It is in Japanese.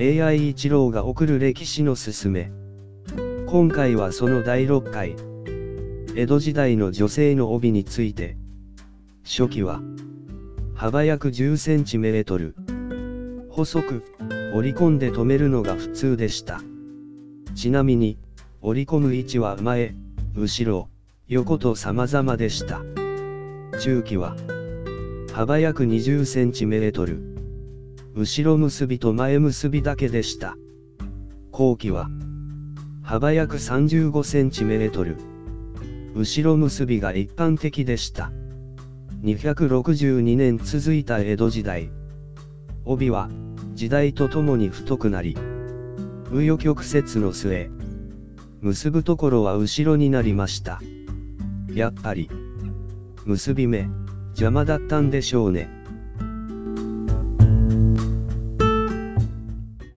AI 一郎が送る歴史のすすめ。今回はその第6回。江戸時代の女性の帯について。初期は、幅約10センチメートル。細く、折り込んで留めるのが普通でした。ちなみに、折り込む位置は前、後ろ、横と様々でした。中期は、幅約20センチメートル。後ろ結びと前結びだけでした。後期は、幅約35センチメートル。後ろ結びが一般的でした。262年続いた江戸時代。帯は、時代とともに太くなり、紆余曲折の末、結ぶところは後ろになりました。やっぱり、結び目、邪魔だったんでしょうね。